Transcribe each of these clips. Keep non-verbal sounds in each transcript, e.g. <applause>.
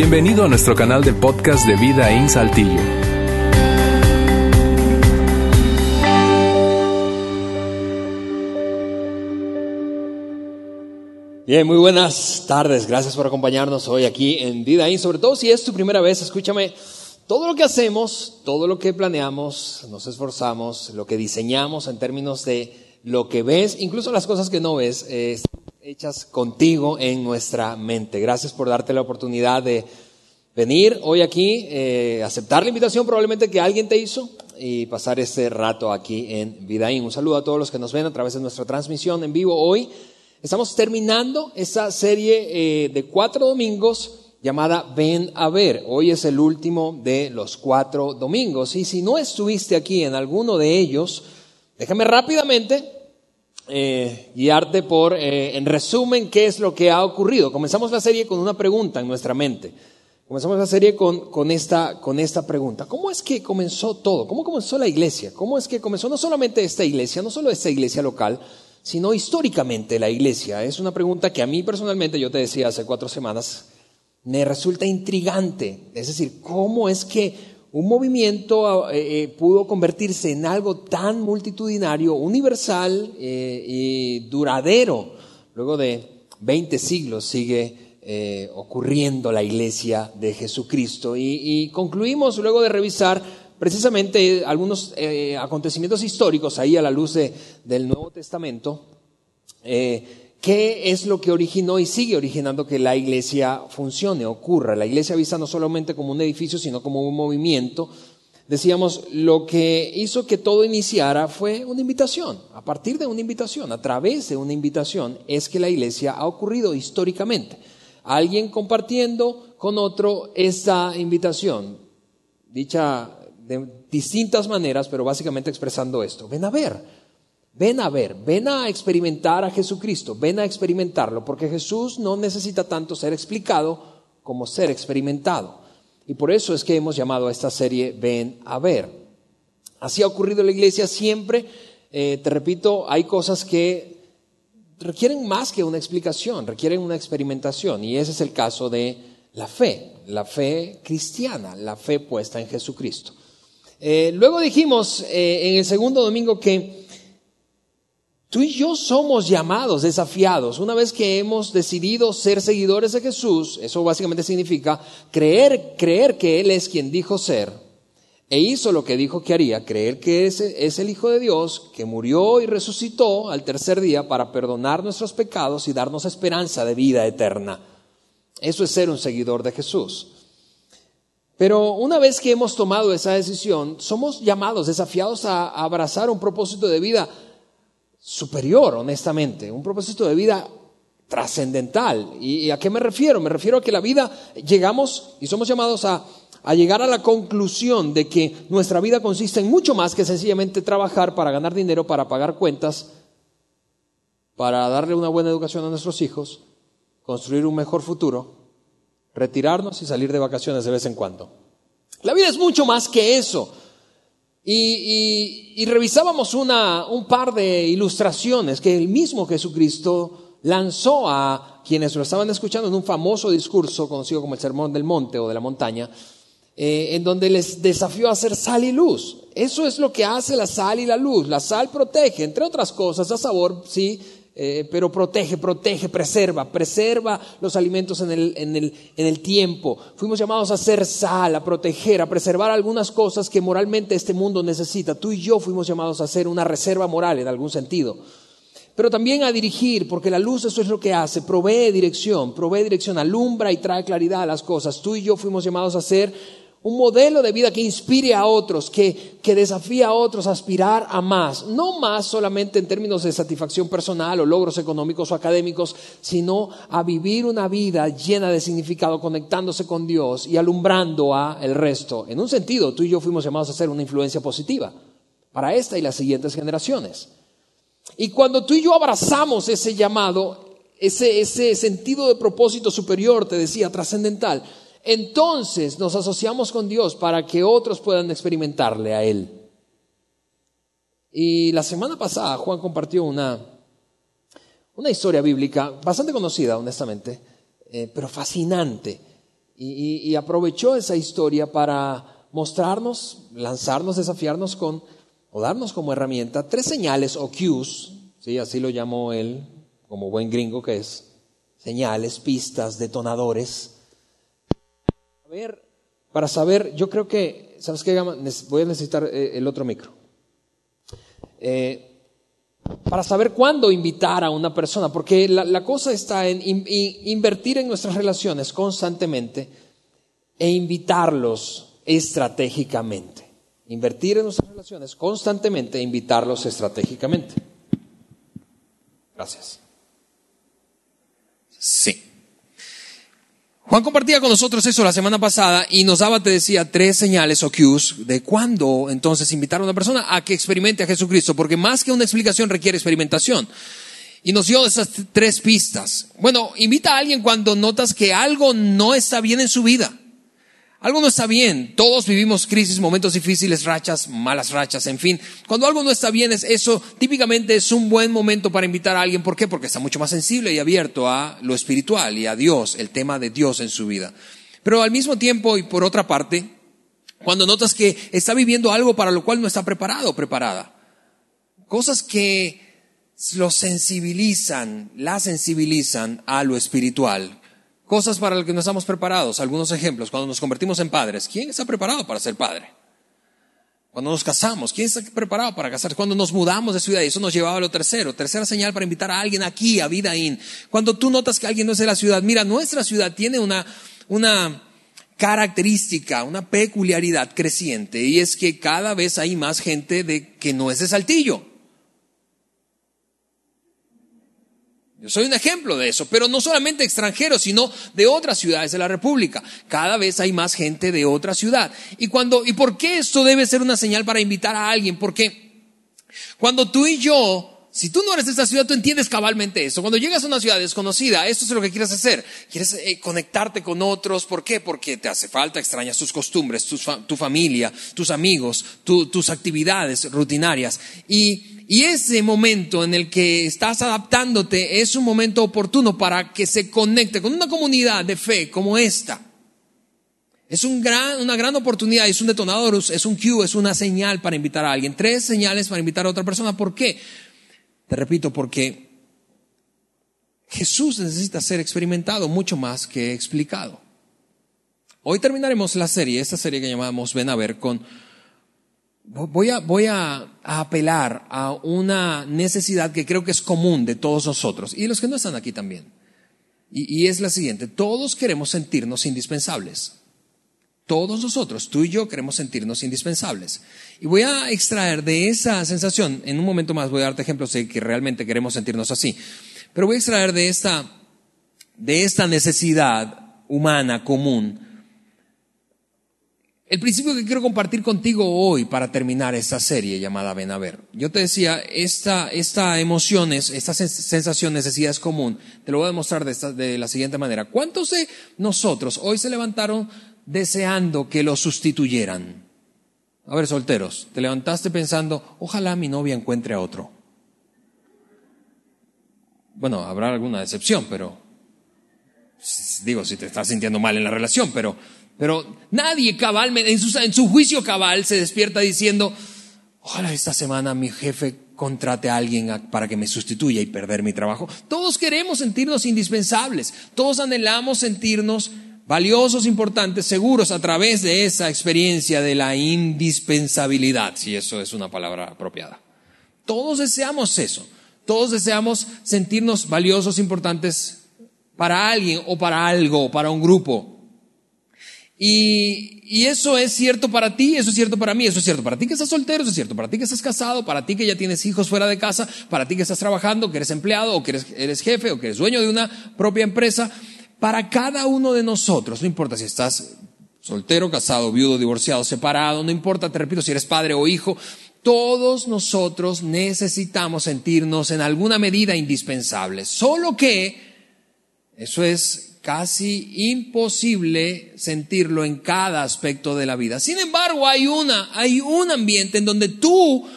Bienvenido a nuestro canal de podcast de Vida en Saltillo. Bien, muy buenas tardes. Gracias por acompañarnos hoy aquí en Vida In. Sobre todo si es tu primera vez, escúchame. Todo lo que hacemos, todo lo que planeamos, nos esforzamos, lo que diseñamos en términos de lo que ves, incluso las cosas que no ves, eh, hechas contigo en nuestra mente. Gracias por darte la oportunidad de venir hoy aquí, eh, aceptar la invitación probablemente que alguien te hizo y pasar este rato aquí en Vidaín. Un saludo a todos los que nos ven a través de nuestra transmisión en vivo hoy. Estamos terminando esa serie eh, de cuatro domingos llamada Ven a ver. Hoy es el último de los cuatro domingos. Y si no estuviste aquí en alguno de ellos, déjame rápidamente eh, guiarte por, eh, en resumen, qué es lo que ha ocurrido. Comenzamos la serie con una pregunta en nuestra mente. Comenzamos la serie con, con, esta, con esta pregunta. ¿Cómo es que comenzó todo? ¿Cómo comenzó la iglesia? ¿Cómo es que comenzó no solamente esta iglesia, no solo esta iglesia local, sino históricamente la iglesia? Es una pregunta que a mí personalmente, yo te decía hace cuatro semanas, me resulta intrigante. Es decir, ¿cómo es que un movimiento eh, eh, pudo convertirse en algo tan multitudinario, universal eh, y duradero. Luego de 20 siglos sigue ocurriendo la iglesia de Jesucristo. Y, concluimos luego de revisar precisamente algunos acontecimientos históricos ahí a la luz del Nuevo Testamento. ¿Qué es lo que originó y sigue originando que la iglesia funcione, ocurra? La iglesia vista no solamente como un edificio, sino como un movimiento. Decíamos, lo que hizo que todo iniciara fue una invitación. A partir de una invitación, a través de una invitación, es que la iglesia ha ocurrido históricamente. Alguien compartiendo con otro esta invitación, dicha de distintas maneras, pero básicamente expresando esto. Ven a ver. Ven a ver, ven a experimentar a Jesucristo, ven a experimentarlo, porque Jesús no necesita tanto ser explicado como ser experimentado. Y por eso es que hemos llamado a esta serie Ven a ver. Así ha ocurrido en la iglesia siempre. Eh, te repito, hay cosas que requieren más que una explicación, requieren una experimentación. Y ese es el caso de la fe, la fe cristiana, la fe puesta en Jesucristo. Eh, luego dijimos eh, en el segundo domingo que Tú y yo somos llamados, desafiados. Una vez que hemos decidido ser seguidores de Jesús, eso básicamente significa creer, creer que Él es quien dijo ser e hizo lo que dijo que haría, creer que ese es el Hijo de Dios, que murió y resucitó al tercer día para perdonar nuestros pecados y darnos esperanza de vida eterna. Eso es ser un seguidor de Jesús. Pero una vez que hemos tomado esa decisión, somos llamados, desafiados a abrazar un propósito de vida superior, honestamente, un propósito de vida trascendental. ¿Y a qué me refiero? Me refiero a que la vida llegamos y somos llamados a, a llegar a la conclusión de que nuestra vida consiste en mucho más que sencillamente trabajar para ganar dinero, para pagar cuentas, para darle una buena educación a nuestros hijos, construir un mejor futuro, retirarnos y salir de vacaciones de vez en cuando. La vida es mucho más que eso. Y, revisábamos una, un par de ilustraciones que el mismo Jesucristo lanzó a quienes lo estaban escuchando en un famoso discurso conocido como el Sermón del Monte o de la Montaña, eh, en donde les desafió a hacer sal y luz. Eso es lo que hace la sal y la luz. La sal protege, entre otras cosas, da sabor, sí, eh, pero protege, protege, preserva, preserva los alimentos en el, en, el, en el tiempo. Fuimos llamados a hacer sal, a proteger, a preservar algunas cosas que moralmente este mundo necesita. Tú y yo fuimos llamados a hacer una reserva moral en algún sentido. Pero también a dirigir, porque la luz eso es lo que hace, provee dirección, provee dirección, alumbra y trae claridad a las cosas. Tú y yo fuimos llamados a ser un modelo de vida que inspire a otros, que, que desafíe a otros a aspirar a más, no más solamente en términos de satisfacción personal o logros económicos o académicos, sino a vivir una vida llena de significado, conectándose con Dios y alumbrando a el resto. En un sentido, tú y yo fuimos llamados a ser una influencia positiva para esta y las siguientes generaciones. Y cuando tú y yo abrazamos ese llamado, ese, ese sentido de propósito superior, te decía, trascendental, entonces nos asociamos con Dios para que otros puedan experimentarle a Él. Y la semana pasada Juan compartió una, una historia bíblica bastante conocida, honestamente, eh, pero fascinante. y, aprovechó esa historia para mostrarnos, lanzarnos, desafiarnos con, o darnos como herramienta tres señales o cues, ¿sí? así lo llamó él, como buen gringo que es, señales, pistas, detonadores. A ver, para saber, yo creo que, ¿sabes qué? Voy a necesitar eh, el otro micro. Eh, para saber cuándo invitar a una persona, porque la, cosa está en invertir en nuestras relaciones constantemente e invitarlos estratégicamente. Invertir en nuestras relaciones constantemente e invitarlos estratégicamente. Gracias. Sí. Juan compartía con nosotros eso la semana pasada y nos daba, te decía, tres señales o cues de cuándo entonces invitar a una persona a que experimente a Jesucristo, porque más que una explicación requiere experimentación. Y nos dio esas tres pistas. Bueno, invita a alguien cuando notas que algo no está bien en su vida. Algo no está bien. Todos vivimos crisis, momentos difíciles, rachas, malas rachas, en fin. Cuando algo no está bien, es eso típicamente es un buen momento para invitar a alguien. ¿Por qué? Porque está mucho más sensible y abierto a lo espiritual y a Dios, el tema de Dios en su vida. Pero al mismo tiempo y por otra parte, cuando notas que está viviendo algo para lo cual no está preparado o preparada. Cosas que lo sensibilizan, la sensibilizan a lo espiritual. Cosas para las que no estamos preparados. Algunos ejemplos. Cuando nos convertimos en padres, ¿quién está preparado para ser padre? Cuando nos casamos, ¿quién está preparado para casarse? Cuando nos mudamos de ciudad, y eso nos llevaba a lo tercero. Tercera señal para invitar a alguien aquí, a Vida In. Cuando tú notas que alguien no es de la ciudad, mira, nuestra ciudad tiene una, una característica, una peculiaridad creciente, y es que cada vez hay más gente de, que no es de Saltillo. Yo soy un ejemplo de eso, pero no solamente extranjeros, sino de otras ciudades de la República. Cada vez hay más gente de otra ciudad. Y cuando, ¿y por qué esto debe ser una señal para invitar a alguien? Porque cuando tú y yo si tú no eres de esta ciudad, tú entiendes cabalmente eso. Cuando llegas a una ciudad desconocida, esto es lo que quieres hacer. Quieres eh, conectarte con otros. ¿Por qué? Porque te hace falta, extrañas tus costumbres, tu, familia, tus amigos, tus actividades rutinarias. Y, y ese momento en el que estás adaptándote es un momento oportuno para que se conecte con una comunidad de fe como esta. Es un gran, una gran oportunidad, es un detonador, es un cue, es una señal para invitar a alguien. Tres señales para invitar a otra persona. ¿Por qué? Te repito, porque Jesús necesita ser experimentado mucho más que explicado. Hoy terminaremos la serie, esta serie que llamamos Ven a ver, con... Voy a, voy a, apelar a una necesidad que creo que es común de todos nosotros y los que no están aquí también. y es la siguiente, todos queremos sentirnos indispensables. Todos nosotros, tú y yo, queremos sentirnos indispensables. Y voy a extraer de esa sensación, en un momento más voy a darte ejemplos de que realmente queremos sentirnos así, pero voy a extraer de esta, de esta necesidad humana común el principio que quiero compartir contigo hoy para terminar esta serie llamada Ven a ver. Yo te decía, esta, esta emoción, esta sensación, necesidad es común. Te lo voy a demostrar de, de la siguiente manera. ¿Cuántos de nosotros hoy se levantaron deseando que lo sustituyeran. A ver, solteros, te levantaste pensando, ojalá mi novia encuentre a otro. Bueno, habrá alguna decepción, pero digo, si te estás sintiendo mal en la relación, pero, pero nadie cabalmente, en su, juicio cabal, se despierta diciendo, ojalá esta semana mi jefe contrate a alguien para que me sustituya y perder mi trabajo. Todos queremos sentirnos indispensables, todos anhelamos sentirnos valiosos, importantes, seguros a través de esa experiencia de la indispensabilidad, si eso es una palabra apropiada. Todos deseamos eso. Todos deseamos sentirnos valiosos, importantes para alguien o para algo, para un grupo. Y, y, eso es cierto para ti, eso es cierto para mí, eso es cierto para ti que estás soltero, eso es cierto para ti que estás casado, para ti que ya tienes hijos fuera de casa, para ti que estás trabajando, que eres empleado, o que eres, eres jefe, o que eres dueño de una propia empresa para cada uno de nosotros, no importa si estás soltero, casado, viudo, divorciado, separado, no importa, te repito, si eres padre o hijo, todos nosotros necesitamos sentirnos en alguna medida indispensables. Solo que eso es casi imposible sentirlo en cada aspecto de la vida. Sin embargo, hay una, hay un ambiente en donde tú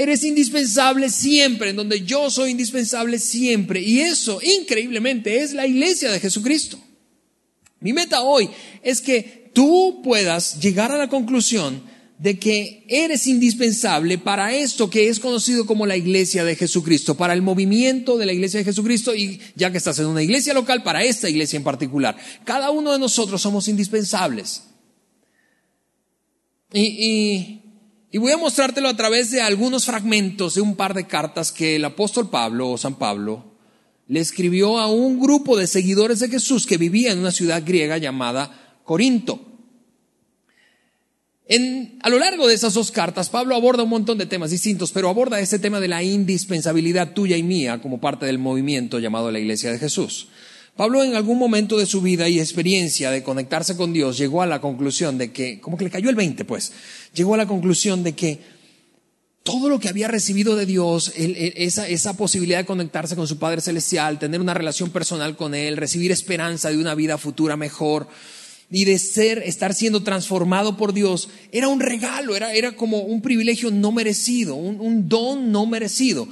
Eres indispensable siempre, en donde yo soy indispensable siempre. Y eso, increíblemente, es la iglesia de Jesucristo. Mi meta hoy es que tú puedas llegar a la conclusión de que eres indispensable para esto que es conocido como la iglesia de Jesucristo, para el movimiento de la iglesia de Jesucristo y ya que estás en una iglesia local, para esta iglesia en particular. Cada uno de nosotros somos indispensables. Y, y, voy a mostrártelo a través de algunos fragmentos de un par de cartas que el apóstol Pablo o San Pablo le escribió a un grupo de seguidores de Jesús que vivía en una ciudad griega llamada Corinto. En, a lo largo de esas dos cartas, Pablo aborda un montón de temas distintos, pero aborda ese tema de la indispensabilidad tuya y mía como parte del movimiento llamado la Iglesia de Jesús. Pablo en algún momento de su vida y experiencia de conectarse con Dios llegó a la conclusión de que, como que le cayó el 20 pues, llegó a la conclusión de que todo lo que había recibido de Dios, esa posibilidad de conectarse con su Padre Celestial, tener una relación personal con Él, recibir esperanza de una vida futura mejor, y de ser, estar siendo transformado por Dios, era un regalo, era, era como un privilegio no merecido, un, un don no merecido.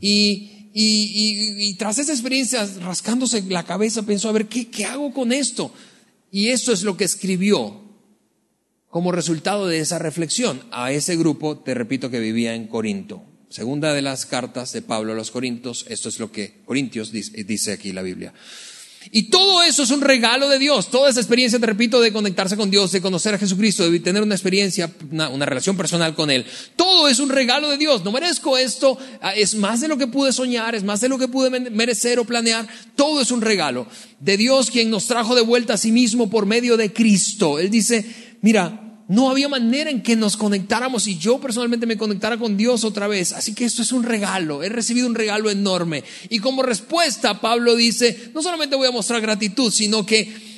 Y, y, tras esa experiencia, rascándose la cabeza, pensó, a ver, ¿qué, ¿qué hago con esto? Y eso es lo que escribió como resultado de esa reflexión a ese grupo, te repito, que vivía en Corinto. Segunda de las cartas de Pablo a los Corintios, esto es lo que Corintios dice, dice aquí la Biblia. Y todo eso es un regalo de Dios. Toda esa experiencia, te repito, de conectarse con Dios, de conocer a Jesucristo, de tener una experiencia, una, relación personal con Él. Todo es un regalo de Dios. No merezco esto. Ah, es más de lo que pude soñar, es más de lo que pude merecer o planear. Todo es un regalo de Dios quien nos trajo de vuelta a sí mismo por medio de Cristo. Él dice, mira, no había manera en que nos conectáramos y yo personalmente me conectara con Dios otra vez. Así que esto es un regalo, he recibido un regalo enorme. Y como respuesta, Pablo dice, no solamente voy a mostrar gratitud, sino que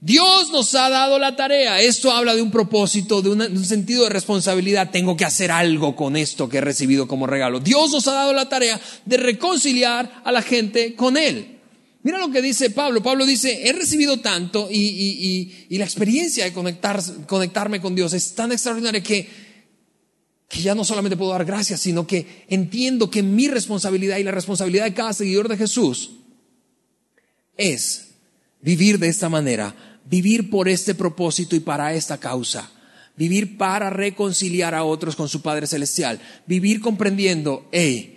Dios nos ha dado la tarea. Esto habla de un propósito, de, un sentido de responsabilidad. Tengo que hacer algo con esto que he recibido como regalo. Dios nos ha dado la tarea de reconciliar a la gente con Él. Mira lo que dice Pablo. Pablo dice, he recibido tanto y, la experiencia de conectar, conectarme con Dios es tan extraordinaria que, que ya no solamente puedo dar gracias, sino que entiendo que mi responsabilidad y la responsabilidad de cada seguidor de Jesús es vivir de esta manera, vivir por este propósito y para esta causa, vivir para reconciliar a otros con su Padre Celestial, vivir comprendiendo, hey,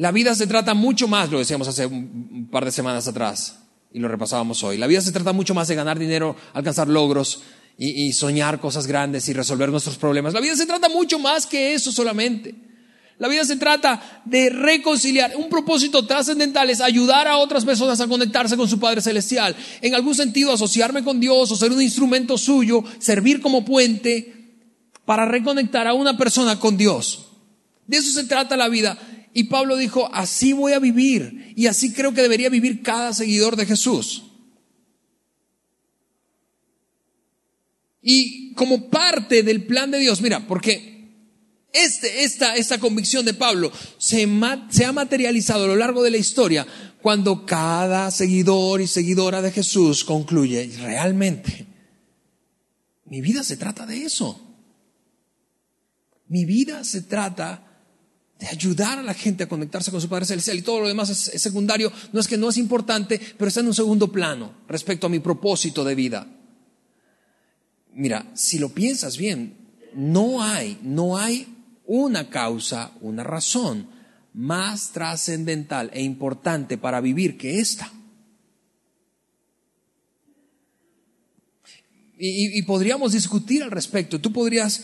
la vida se trata mucho más, lo decíamos hace un par de semanas atrás y lo repasábamos hoy. La vida se trata mucho más de ganar dinero, alcanzar logros y, soñar cosas grandes y resolver nuestros problemas. La vida se trata mucho más que eso solamente. La vida se trata de reconciliar. Un propósito trascendental es ayudar a otras personas a conectarse con su Padre Celestial. En algún sentido, asociarme con Dios o ser un instrumento suyo, servir como puente para reconectar a una persona con Dios. De eso se trata la vida. Y Pablo dijo, así voy a vivir y así creo que debería vivir cada seguidor de Jesús. Y como parte del plan de Dios, mira, porque este, esta, esta convicción de Pablo se, se ha materializado a lo largo de la historia cuando cada seguidor y seguidora de Jesús concluye, realmente, mi vida se trata de eso. Mi vida se trata de ayudar a la gente a conectarse con su Padre Celestial y todo lo demás es, secundario. No es que no es importante, pero está en un segundo plano respecto a mi propósito de vida. Mira, si lo piensas bien, no hay, no hay una causa, una razón más trascendental e importante para vivir que esta. Y, podríamos discutir al respecto. Tú podrías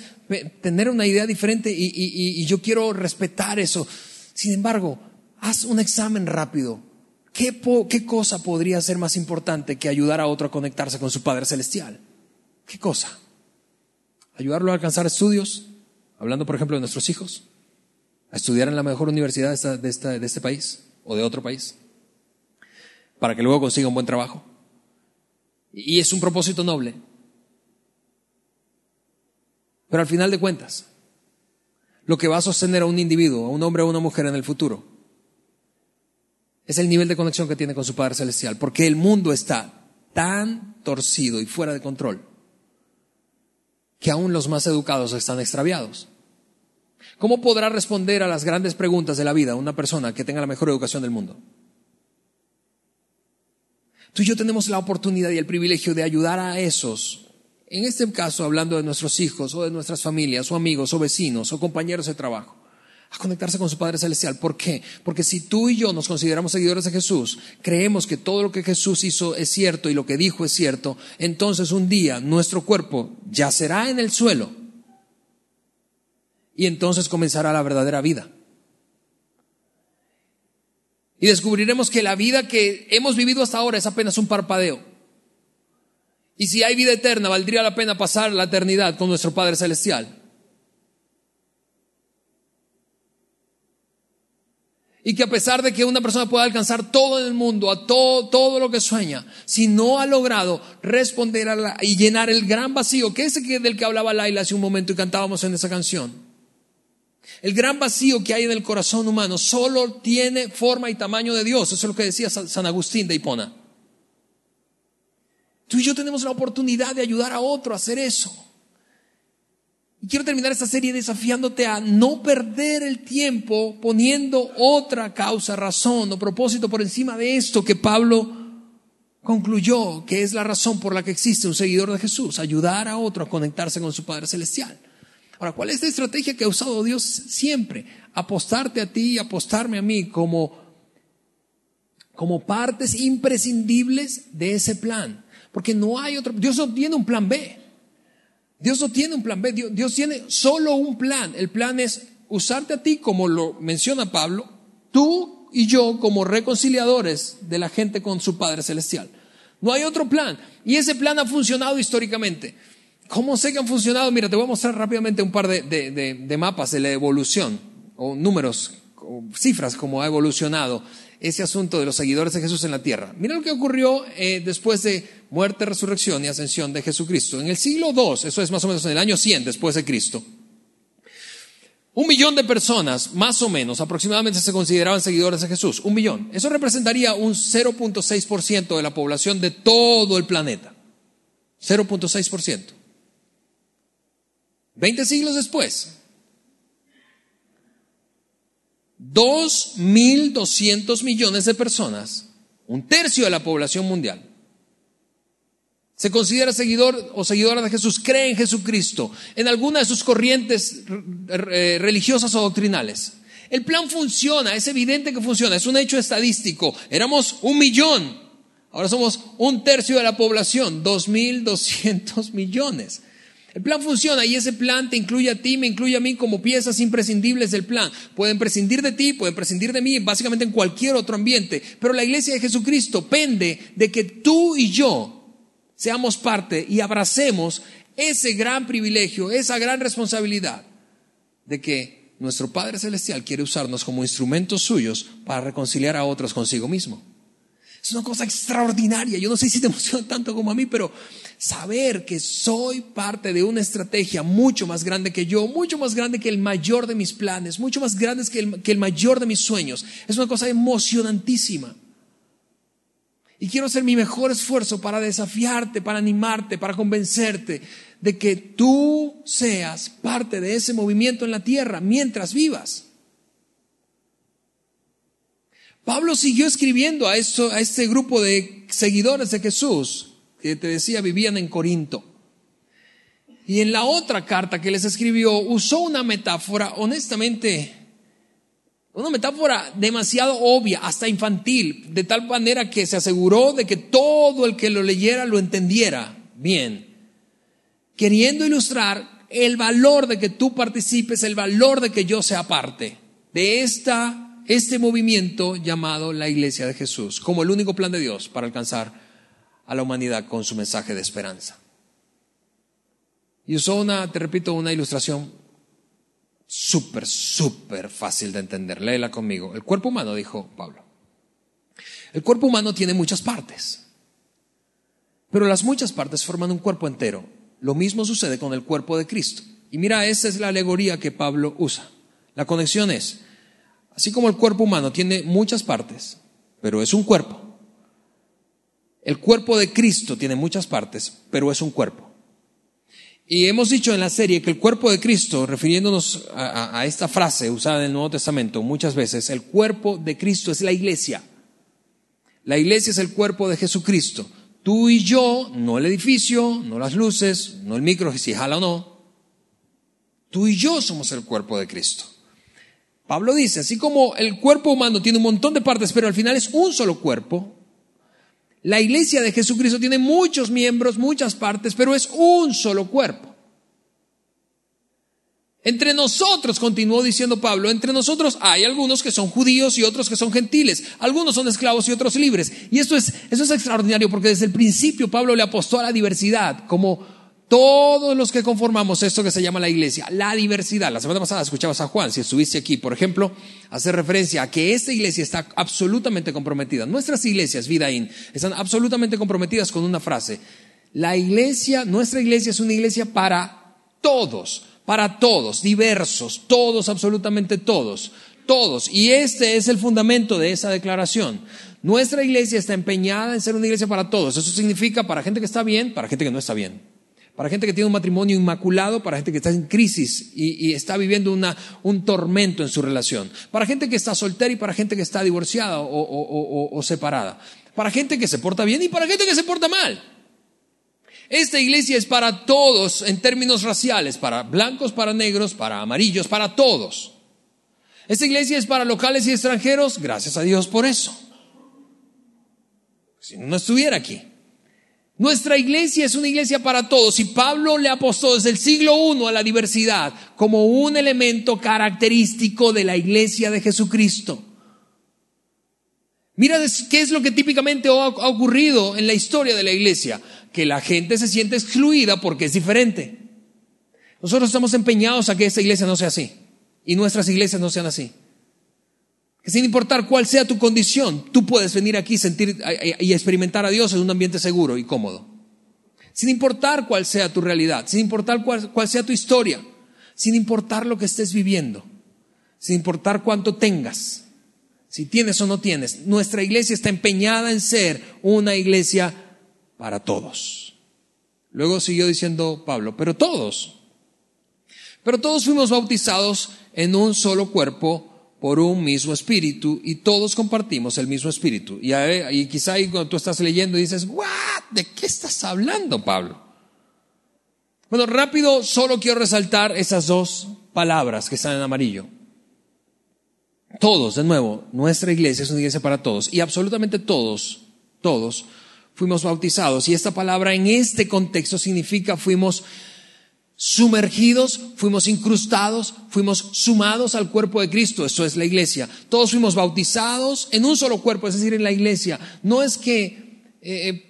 tener una idea diferente y, yo quiero respetar eso. Sin embargo, haz un examen rápido. ¿Qué, ¿Qué cosa podría ser más importante que ayudar a otro a conectarse con su Padre Celestial? ¿Qué cosa? ¿Ayudarlo a alcanzar estudios? Hablando, por ejemplo, de nuestros hijos. ¿A estudiar en la mejor universidad de este país o de otro país? Para que luego consiga un buen trabajo. Y es un propósito noble. Pero al final de cuentas, lo que va a sostener a un individuo, a un hombre o a una mujer en el futuro, es el nivel de conexión que tiene con su Padre Celestial, porque el mundo está tan torcido y fuera de control que aún los más educados están extraviados. ¿Cómo podrá responder a las grandes preguntas de la vida una persona que tenga la mejor educación del mundo? Tú y yo tenemos la oportunidad y el privilegio de ayudar a esos, en este caso hablando de nuestros hijos o de nuestras familias o amigos o vecinos o compañeros de trabajo, a conectarse con su Padre Celestial. ¿Por qué? Porque si tú y yo nos consideramos seguidores de Jesús, creemos que todo lo que Jesús hizo es cierto y lo que dijo es cierto, entonces un día nuestro cuerpo yacerá en el suelo y entonces comenzará la verdadera vida. Y descubriremos que la vida que hemos vivido hasta ahora es apenas un parpadeo. Y si hay vida eterna, valdría la pena pasar la eternidad con nuestro Padre Celestial. Y que a pesar de que una persona pueda alcanzar todo en el mundo, a todo, todo lo que sueña, si no ha logrado responder a y llenar el gran vacío, que es el del que hablaba Laila hace un momento y cantábamos en esa canción, el gran vacío que hay en el corazón humano solo tiene forma y tamaño de Dios. Eso es lo que decía San Agustín de Hipona. Tú y yo tenemos la oportunidad de ayudar a otro a hacer eso. Y quiero terminar esta serie desafiándote a no perder el tiempo poniendo otra causa, razón o propósito por encima de esto que Pablo concluyó que es la razón por la que existe un seguidor de Jesús, ayudar a otro a conectarse con su Padre Celestial. Ahora, ¿cuál es la estrategia que ha usado Dios siempre? Apostarte a ti y apostarme a mí como, como partes imprescindibles de ese plan. Porque no hay otro, Dios no tiene un plan B. Dios no tiene un plan B, Dios, tiene solo un plan. El plan es usarte a ti, como lo menciona Pablo, tú y yo como reconciliadores de la gente con su Padre Celestial. No hay otro plan. Y ese plan ha funcionado históricamente. ¿Cómo sé que han funcionado? Mira, te voy a mostrar rápidamente un par de, mapas de la evolución, o números, o cifras, como ha evolucionado ese asunto de los seguidores de Jesús en la tierra. Mira lo que ocurrió eh, después de muerte, resurrección y ascensión de Jesucristo. En el siglo II, eso es más o menos en el año 100 después de Cristo, un millón de personas, más o menos, aproximadamente se consideraban seguidores de Jesús. Un millón. Eso representaría un 0.6% de la población de todo el planeta. 0.6%. Veinte siglos después, 2.200 millones de personas, un tercio de la población mundial, se considera seguidor o seguidora de Jesús, cree en Jesucristo, en alguna de sus corrientes eh, religiosas o doctrinales. El plan funciona, es evidente que funciona, es un hecho estadístico. Éramos un millón, ahora somos un tercio de la población, 2.200 millones. El plan funciona y ese plan te incluye a ti, me incluye a mí como piezas imprescindibles del plan. Pueden prescindir de ti, pueden prescindir de mí, básicamente en cualquier otro ambiente. Pero la iglesia de Jesucristo pende de que tú y yo seamos parte y abracemos ese gran privilegio, esa gran responsabilidad de que nuestro Padre Celestial quiere usarnos como instrumentos suyos para reconciliar a otros consigo mismo. Es una cosa extraordinaria. Yo no sé si te <laughs> emociona tanto como a mí, pero saber que soy parte de una estrategia mucho más grande que yo, mucho más grande que el mayor de mis planes, mucho más grande que el, que el mayor de mis sueños, es una cosa emocionantísima. Y quiero hacer mi mejor esfuerzo para desafiarte, para animarte, para convencerte de que tú seas parte de ese movimiento en la tierra mientras vivas. Pablo siguió escribiendo a, esto, a este grupo de seguidores de Jesús que te decía vivían en Corinto. Y en la otra carta que les escribió usó una metáfora, honestamente, una metáfora demasiado obvia, hasta infantil, de tal manera que se aseguró de que todo el que lo leyera lo entendiera bien, queriendo ilustrar el valor de que tú participes, el valor de que yo sea parte de esta, este movimiento llamado la Iglesia de Jesús, como el único plan de Dios para alcanzar a la humanidad con su mensaje de esperanza. Y usó una, te repito, una ilustración súper, súper fácil de entender. Léela conmigo. El cuerpo humano, dijo Pablo. El cuerpo humano tiene muchas partes, pero las muchas partes forman un cuerpo entero. Lo mismo sucede con el cuerpo de Cristo. Y mira, esa es la alegoría que Pablo usa. La conexión es, así como el cuerpo humano tiene muchas partes, pero es un cuerpo, el cuerpo de Cristo tiene muchas partes, pero es un cuerpo. Y hemos dicho en la serie que el cuerpo de Cristo, refiriéndonos a, esta frase usada en el Nuevo Testamento muchas veces, el cuerpo de Cristo es la iglesia. La iglesia es el cuerpo de Jesucristo. Tú y yo, no el edificio, no las luces, no el micro, si jala o no. Tú y yo somos el cuerpo de Cristo. Pablo dice, así como el cuerpo humano tiene un montón de partes, pero al final es un solo cuerpo, la iglesia de Jesucristo tiene muchos miembros, muchas partes, pero es un solo cuerpo. Entre nosotros, continuó diciendo Pablo, entre nosotros hay algunos que son judíos y otros que son gentiles, algunos son esclavos y otros libres. Y esto es, eso es extraordinario porque desde el principio Pablo le apostó a la diversidad, como todos los que conformamos esto que se llama la iglesia, la diversidad. La semana pasada escuchabas a Juan, si estuviste aquí, por ejemplo, hace referencia a que esta iglesia está absolutamente comprometida. Nuestras iglesias, Vidaín, están absolutamente comprometidas con una frase. La iglesia, nuestra iglesia es una iglesia para todos para todos, diversos, todos, absolutamente todos, todos. Y este es el fundamento de esa declaración. Nuestra iglesia está empeñada en ser una iglesia para todos. Eso significa para gente que está bien, para gente que no está bien. Para gente que tiene un matrimonio inmaculado, para gente que está en crisis y, está viviendo una, un tormento en su relación. Para gente que está soltera y para gente que está divorciada o separada. Para gente que se porta bien y para gente que se porta mal. Esta iglesia es para todos en términos raciales, para blancos, para negros, para amarillos, para todos. Esta iglesia es para locales y extranjeros, gracias a Dios por eso. Si no estuviera aquí. Nuestra iglesia es una iglesia para todos y Pablo le apostó desde el siglo I a la diversidad como un elemento característico de la iglesia de Jesucristo. Mira qué es lo que típicamente ha ocurrido en la historia de la iglesia que la gente se siente excluida porque es diferente. Nosotros estamos empeñados a que esta iglesia no sea así y nuestras iglesias no sean así. Sin importar cuál sea tu condición, tú puedes venir aquí sentir y experimentar a Dios en un ambiente seguro y cómodo. Sin importar cuál sea tu realidad, sin importar cuál, cuál sea tu historia, sin importar lo que estés viviendo, sin importar cuánto tengas, si tienes o no tienes. Nuestra iglesia está empeñada en ser una iglesia para todos. Luego siguió diciendo Pablo, pero todos, pero todos fuimos bautizados en un solo cuerpo por un mismo espíritu y todos compartimos el mismo espíritu. Y, quizá ahí cuando tú estás leyendo dices, ¿What? ¿De qué estás hablando, Pablo? Bueno, rápido, solo quiero resaltar esas dos palabras que están en amarillo. Todos, de nuevo, nuestra iglesia es una iglesia para todos y absolutamente todos, todos fuimos bautizados. Y esta palabra en este contexto significa fuimos sumergidos, fuimos incrustados, fuimos sumados al cuerpo de Cristo. Eso es la iglesia. Todos fuimos bautizados en un solo cuerpo, es decir, en la iglesia. No es que eh,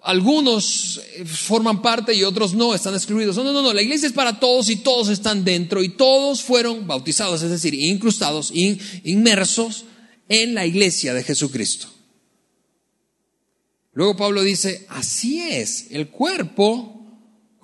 algunos eh, forman parte y otros no, están excluidos. No, no, no, la iglesia es para todos y todos están dentro y todos fueron bautizados, es decir, incrustados, inmersos en la iglesia de Jesucristo. Luego Pablo dice, así es, el cuerpo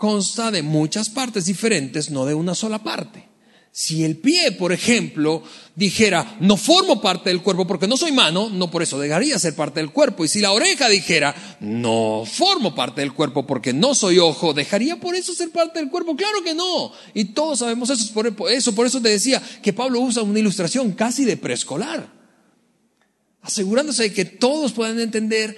consta de muchas partes diferentes, no de una sola parte. Si el pie, por ejemplo, dijera, no formo parte del cuerpo porque no soy mano, no por eso dejaría ser parte del cuerpo. Y si la oreja dijera, no formo parte del cuerpo porque no soy ojo, dejaría por eso ser parte del cuerpo. Claro que no. Y todos sabemos eso. Por eso, por eso te decía que Pablo usa una ilustración casi de preescolar, asegurándose de que todos puedan entender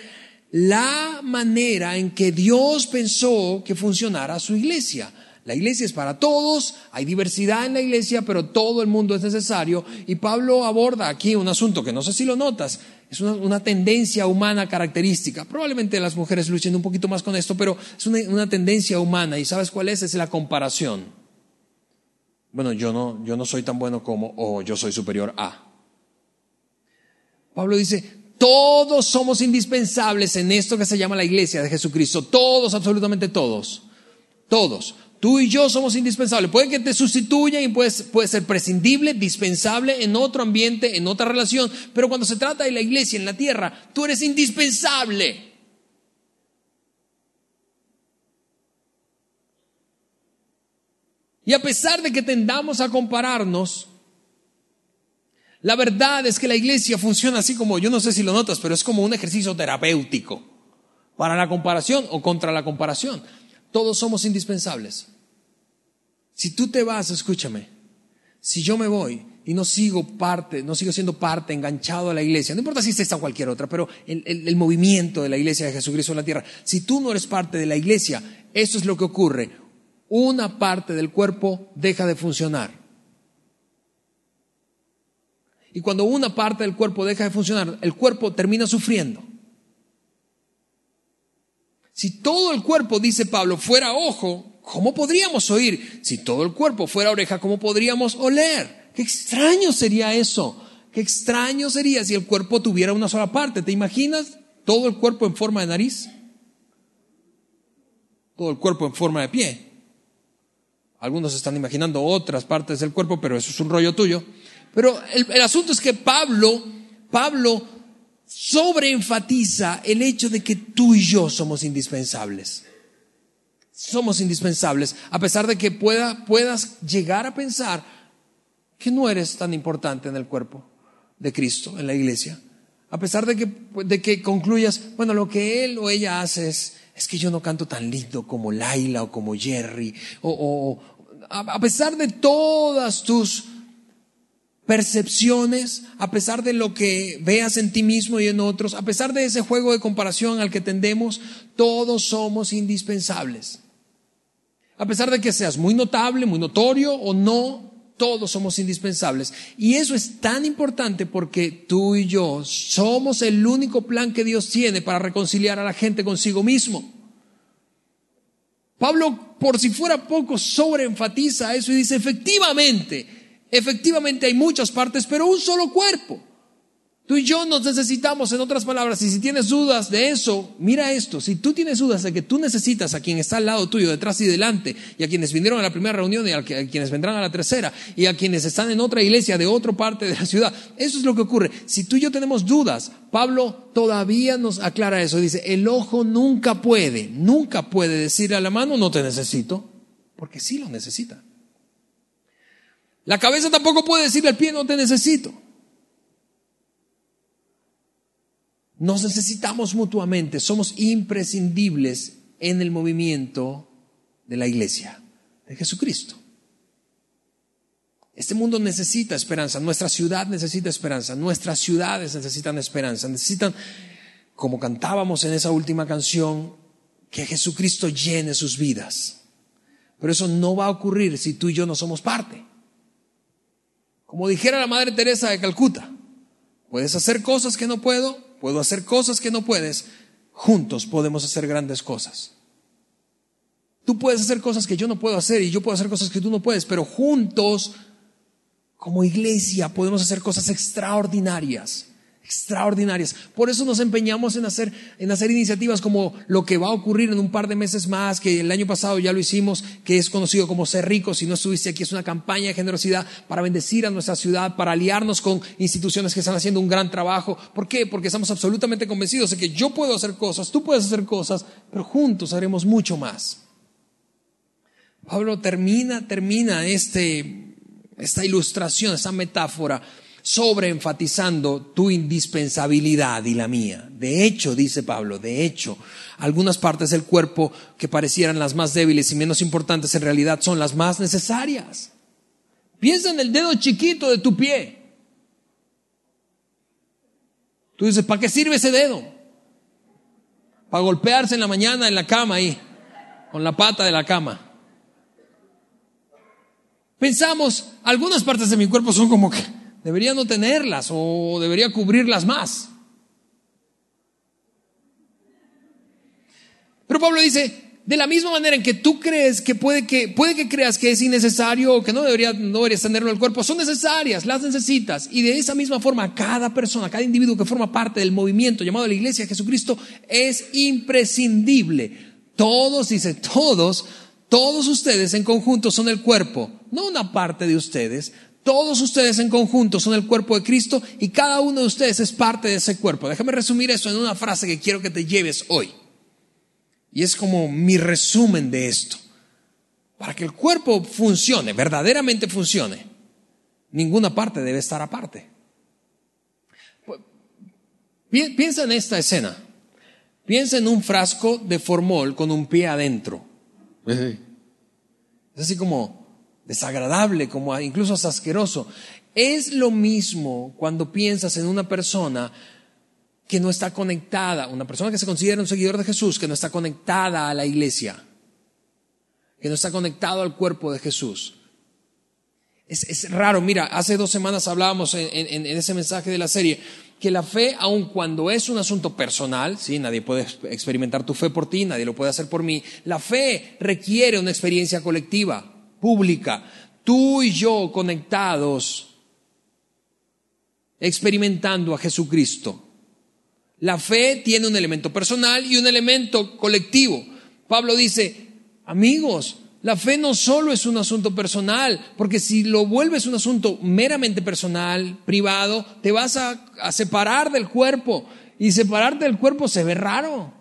la manera en que Dios pensó que funcionara su iglesia. La iglesia es para todos, hay diversidad en la iglesia, pero todo el mundo es necesario. Y Pablo aborda aquí un asunto que no sé si lo notas, es una, tendencia humana característica. Probablemente las mujeres luchen un poquito más con esto, pero es una, una tendencia humana. ¿Y sabes cuál es? Es la comparación. Bueno, yo no, yo no soy tan bueno como, o yo soy superior a. Pablo dice, todos somos indispensables en esto que se llama la iglesia de Jesucristo. Todos, absolutamente todos. Todos. Tú y yo somos indispensables. Puede que te sustituyan y puede, puede ser prescindible, dispensable en otro ambiente, en otra relación. Pero cuando se trata de la iglesia en la tierra, tú eres indispensable. Y a pesar de que tendamos a compararnos, la verdad es que la iglesia funciona así como, yo no sé si lo notas, pero es como un ejercicio terapéutico para la comparación o contra la comparación. Todos somos indispensables. Si tú te vas, escúchame, si yo me voy, y no sigo parte, no sigo siendo parte, enganchado a la iglesia, no importa si esta o cualquier otra, pero el, el, movimiento de la iglesia de Jesucristo en la tierra, si tú no eres parte de la iglesia, eso es lo que ocurre. Una parte del cuerpo deja de funcionar. Y cuando una parte del cuerpo deja de funcionar, el cuerpo termina sufriendo. Si todo el cuerpo, dice Pablo, fuera ojo, ¿cómo podríamos oír? Si todo el cuerpo fuera oreja, ¿cómo podríamos oler? Qué extraño sería eso. Qué extraño sería si el cuerpo tuviera una sola parte. ¿Te imaginas todo el cuerpo en forma de nariz? Todo el cuerpo en forma de pie. Algunos están imaginando otras partes del cuerpo, pero eso es un rollo tuyo. Pero el, asunto es que Pablo, Pablo sobreenfatiza el hecho de que tú y yo somos indispensables. Somos indispensables, a pesar de que pueda, puedas llegar a pensar que no eres tan importante en el cuerpo de Cristo, en la iglesia. A pesar de que, de que concluyas, bueno, lo que él o ella hace es, es que yo no canto tan lindo como Laila o como Jerry, o, a pesar de todas tus percepciones, a pesar de lo que veas en ti mismo y en otros, a pesar de ese juego de comparación al que tendemos, todos somos indispensables. A pesar de que seas muy notable, muy notorio o no, todos somos indispensables. Y eso es tan importante porque tú y yo somos el único plan que Dios tiene para reconciliar a la gente consigo mismo. Pablo, por si fuera poco, sobreenfatiza eso y dice, efectivamente, efectivamente hay muchas partes, pero un solo cuerpo. Tú y yo nos necesitamos, en otras palabras, y si tienes dudas de eso, mira esto, si tú tienes dudas de que tú necesitas a quien está al lado tuyo, detrás y delante, y a quienes vinieron a la primera reunión y a quienes vendrán a la tercera, y a quienes están en otra iglesia de otra parte de la ciudad, eso es lo que ocurre. Si tú y yo tenemos dudas, Pablo todavía nos aclara eso, dice, el ojo nunca puede, nunca puede decirle a la mano, no te necesito, porque sí lo necesita. La cabeza tampoco puede decirle al pie, no te necesito. Nos necesitamos mutuamente, somos imprescindibles en el movimiento de la iglesia, de Jesucristo. Este mundo necesita esperanza, nuestra ciudad necesita esperanza, nuestras ciudades necesitan esperanza, necesitan, como cantábamos en esa última canción, que Jesucristo llene sus vidas. Pero eso no va a ocurrir si tú y yo no somos parte. Como dijera la Madre Teresa de Calcuta, puedes hacer cosas que no puedo, puedo hacer cosas que no puedes, juntos podemos hacer grandes cosas. Tú puedes hacer cosas que yo no puedo hacer y yo puedo hacer cosas que tú no puedes, pero juntos, como iglesia, podemos hacer cosas extraordinarias extraordinarias. Por eso nos empeñamos en hacer, en hacer iniciativas como lo que va a ocurrir en un par de meses más, que el año pasado ya lo hicimos, que es conocido como Ser Rico. Si no estuviste aquí, es una campaña de generosidad para bendecir a nuestra ciudad, para aliarnos con instituciones que están haciendo un gran trabajo. ¿Por qué? Porque estamos absolutamente convencidos de que yo puedo hacer cosas, tú puedes hacer cosas, pero juntos haremos mucho más. Pablo termina, termina este, esta ilustración, esta metáfora sobreenfatizando tu indispensabilidad y la mía. De hecho, dice Pablo, de hecho, algunas partes del cuerpo que parecieran las más débiles y menos importantes en realidad son las más necesarias. Piensa en el dedo chiquito de tu pie. Tú dices, ¿para qué sirve ese dedo? Para golpearse en la mañana en la cama ahí, con la pata de la cama. Pensamos, algunas partes de mi cuerpo son como que Debería no tenerlas o debería cubrirlas más. Pero Pablo dice, de la misma manera en que tú crees que puede que, puede que creas que es innecesario o que no, debería, no deberías tenerlo en el cuerpo, son necesarias, las necesitas. Y de esa misma forma, cada persona, cada individuo que forma parte del movimiento llamado la Iglesia de Jesucristo es imprescindible. Todos, dice, todos, todos ustedes en conjunto son el cuerpo, no una parte de ustedes, todos ustedes en conjunto son el cuerpo de Cristo y cada uno de ustedes es parte de ese cuerpo. Déjame resumir eso en una frase que quiero que te lleves hoy. Y es como mi resumen de esto. Para que el cuerpo funcione, verdaderamente funcione, ninguna parte debe estar aparte. Piensa en esta escena. Piensa en un frasco de formol con un pie adentro. Es así como desagradable, como incluso asqueroso. Es lo mismo cuando piensas en una persona que no está conectada, una persona que se considera un seguidor de Jesús, que no está conectada a la iglesia, que no está conectado al cuerpo de Jesús. Es, raro, mira, hace dos semanas hablábamos en, ese mensaje de la serie que la fe, aun cuando es un asunto personal, ¿sí? nadie puede experimentar tu fe por ti, nadie lo puede hacer por mí, la fe requiere una experiencia colectiva, pública, tú y yo conectados, experimentando a Jesucristo. La fe tiene un elemento personal y un elemento colectivo. Pablo dice, amigos, la fe no solo es un asunto personal, porque si lo vuelves un asunto meramente personal, privado, te vas a, separar del cuerpo. Y separarte del cuerpo se ve raro.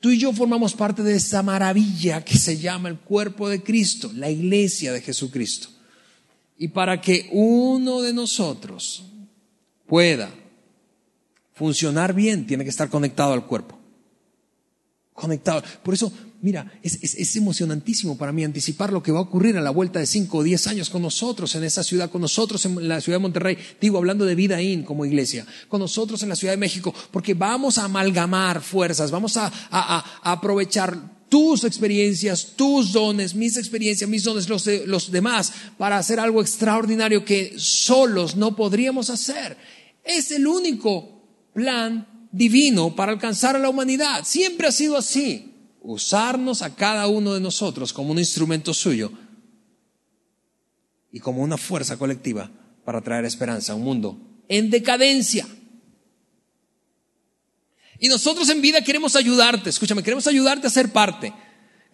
Tú y yo formamos parte de esa maravilla que se llama el cuerpo de Cristo, la iglesia de Jesucristo. Y para que uno de nosotros pueda funcionar bien, tiene que estar conectado al cuerpo conectado. Por eso, mira, es, emocionantísimo para mí anticipar lo que va a ocurrir a la vuelta de cinco o diez años con nosotros en esa ciudad, con nosotros en la ciudad de Monterrey, digo, hablando de vida in como iglesia, con nosotros en la Ciudad de México, porque vamos a amalgamar fuerzas, vamos a, aprovechar tus experiencias, tus dones, mis experiencias, mis dones, los, los demás, para hacer algo extraordinario que solos no podríamos hacer. Es el único plan divino para alcanzar a la humanidad. Siempre ha sido así. Usarnos a cada uno de nosotros como un instrumento suyo y como una fuerza colectiva para traer esperanza a un mundo en decadencia. Y nosotros en vida queremos ayudarte, escúchame, queremos ayudarte a ser parte.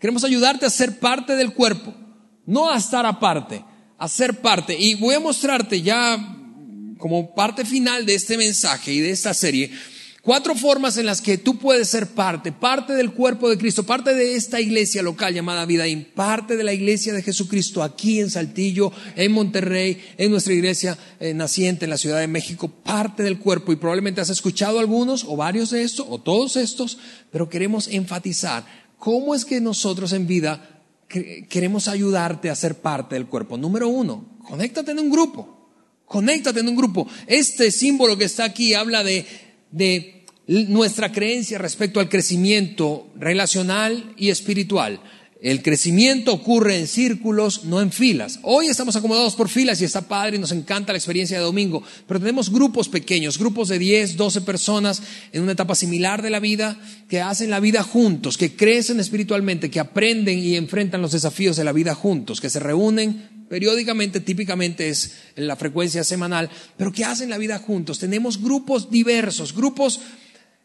Queremos ayudarte a ser parte del cuerpo, no a estar aparte, a ser parte. Y voy a mostrarte ya como parte final de este mensaje y de esta serie, Cuatro formas en las que tú puedes ser parte, parte del cuerpo de Cristo, parte de esta iglesia local llamada Vidaín, parte de la iglesia de Jesucristo aquí en Saltillo, en Monterrey, en nuestra iglesia eh, naciente en la Ciudad de México, parte del cuerpo. Y probablemente has escuchado algunos o varios de estos o todos estos, pero queremos enfatizar cómo es que nosotros en vida queremos ayudarte a ser parte del cuerpo. Número uno, conéctate en un grupo. Conéctate en un grupo. Este símbolo que está aquí habla de, de nuestra creencia respecto al crecimiento relacional y espiritual. El crecimiento ocurre en círculos, no en filas. Hoy estamos acomodados por filas y está padre y nos encanta la experiencia de domingo, pero tenemos grupos pequeños, grupos de 10, 12 personas en una etapa similar de la vida que hacen la vida juntos, que crecen espiritualmente, que aprenden y enfrentan los desafíos de la vida juntos, que se reúnen periódicamente, típicamente es la frecuencia semanal, pero que hacen la vida juntos. Tenemos grupos diversos, grupos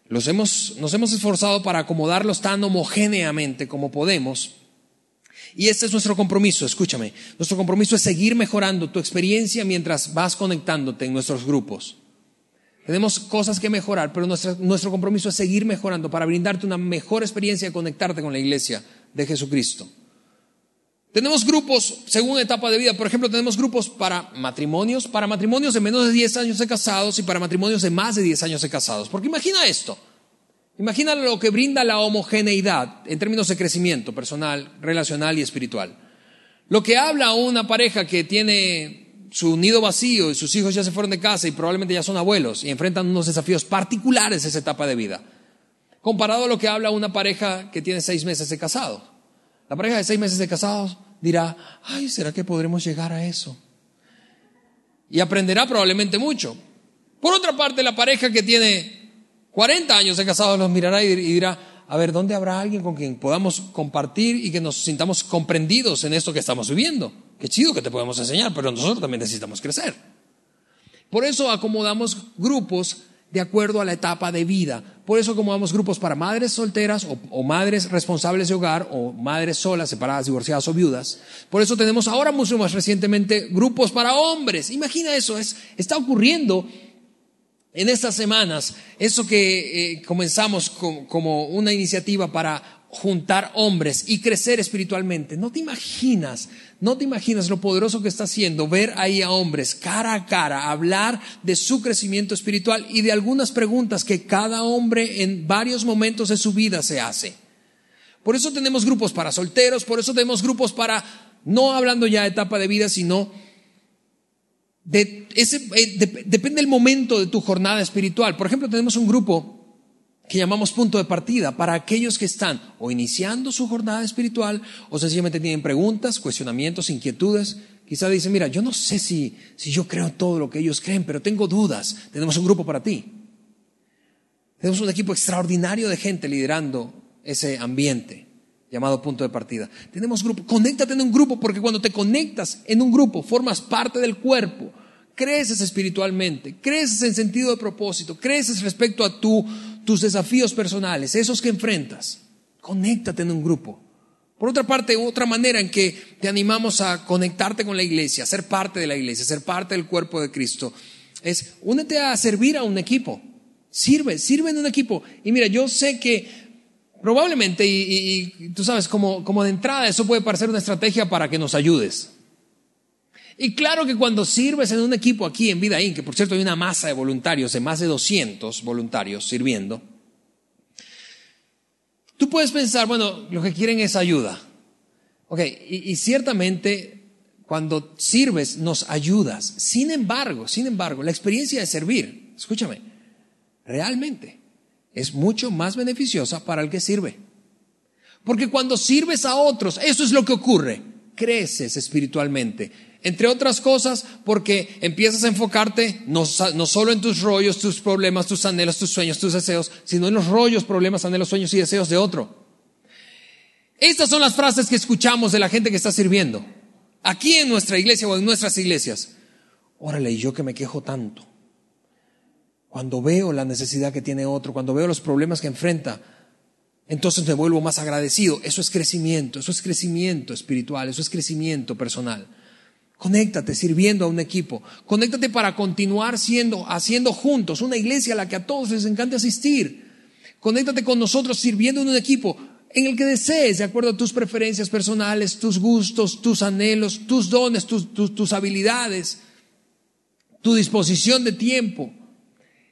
nos hemos esforzado para acomodarlos tan homogéneamente como podemos. Y este es nuestro compromiso, escúchame. Nuestro compromiso es seguir mejorando tu experiencia mientras vas conectándote en nuestros grupos. Tenemos cosas que mejorar, pero nuestro, nuestro compromiso es seguir mejorando para brindarte una mejor experiencia de conectarte con la iglesia de Jesucristo. Tenemos grupos según etapa de vida. Por ejemplo, tenemos grupos para matrimonios, para matrimonios de menos de 10 años de casados y para matrimonios de más de 10 años de casados. Porque imagina esto. Imagina lo que brinda la homogeneidad en términos de crecimiento personal, relacional y espiritual. Lo que habla una pareja que tiene su nido vacío y sus hijos ya se fueron de casa y probablemente ya son abuelos y enfrentan unos desafíos particulares esa etapa de vida. Comparado a lo que habla una pareja que tiene seis meses de casado. La pareja de seis meses de casados dirá, ay, ¿será que podremos llegar a eso? Y aprenderá probablemente mucho. Por otra parte, la pareja que tiene 40 años de casados los mirará y dirá, a ver, ¿dónde habrá alguien con quien podamos compartir y que nos sintamos comprendidos en esto que estamos viviendo? Qué chido que te podemos enseñar, pero nosotros también necesitamos crecer. Por eso acomodamos grupos de acuerdo a la etapa de vida. Por eso como damos grupos para madres solteras o, madres responsables de hogar o madres solas, separadas, divorciadas o viudas. Por eso tenemos ahora mucho más recientemente grupos para hombres. Imagina eso, es, está ocurriendo en estas semanas, eso que eh, comenzamos como una iniciativa para juntar hombres y crecer espiritualmente. No te imaginas, no te imaginas lo poderoso que está haciendo ver ahí a hombres cara a cara, hablar de su crecimiento espiritual y de algunas preguntas que cada hombre en varios momentos de su vida se hace. Por eso tenemos grupos para solteros, por eso tenemos grupos para, no hablando ya de etapa de vida, sino eh, depende del momento de tu jornada espiritual. Por ejemplo, tenemos un grupo que llamamos punto de partida para aquellos que están o iniciando su jornada espiritual o sencillamente tienen preguntas, cuestionamientos, inquietudes. Quizá dicen, mira, yo no sé si, si yo creo todo lo que ellos creen, pero tengo dudas. Tenemos un grupo para ti. Tenemos un equipo extraordinario de gente liderando ese ambiente llamado punto de partida. Tenemos grupo, conéctate en un grupo porque cuando te conectas en un grupo formas parte del cuerpo, creces espiritualmente, creces en sentido de propósito, creces respecto a tu, tus desafíos personales, esos que enfrentas. Conéctate en un grupo. Por otra parte, otra manera en que te animamos a conectarte con la iglesia, a ser parte de la iglesia, a ser parte del cuerpo de Cristo, es únete a servir a un equipo. Sirve, sirve en un equipo. Y mira, yo sé que probablemente, y, tú sabes, como, como de entrada, eso puede parecer una estrategia para que nos ayudes. Y claro que cuando sirves en un equipo aquí en Vida que por cierto hay una masa de voluntarios, de más de 200 voluntarios sirviendo, tú puedes pensar, bueno, lo que quieren es ayuda. Ok, y, y ciertamente cuando sirves nos ayudas. Sin embargo, sin embargo, la experiencia de servir, escúchame, realmente es mucho más beneficiosa para el que sirve. Porque cuando sirves a otros, eso es lo que ocurre, creces espiritualmente entre otras cosas, porque empiezas a enfocarte no, solo en tus rollos, tus problemas, tus anhelos, tus sueños, tus deseos, sino en los rollos, problemas, anhelos, sueños y deseos de otro. Estas son las frases que escuchamos de la gente que está sirviendo. Aquí en nuestra iglesia o en nuestras iglesias. Órale, y yo que me quejo tanto. Cuando veo la necesidad que tiene otro, cuando veo los problemas que enfrenta, entonces me vuelvo más agradecido. Eso es crecimiento, eso es crecimiento espiritual, eso es crecimiento personal. Conéctate sirviendo a un equipo. Conéctate para continuar siendo, haciendo juntos una iglesia a la que a todos les encanta asistir. Conéctate con nosotros sirviendo en un equipo en el que desees, de acuerdo a tus preferencias personales, tus gustos, tus anhelos, tus dones, tus, tus habilidades, tu disposición de tiempo.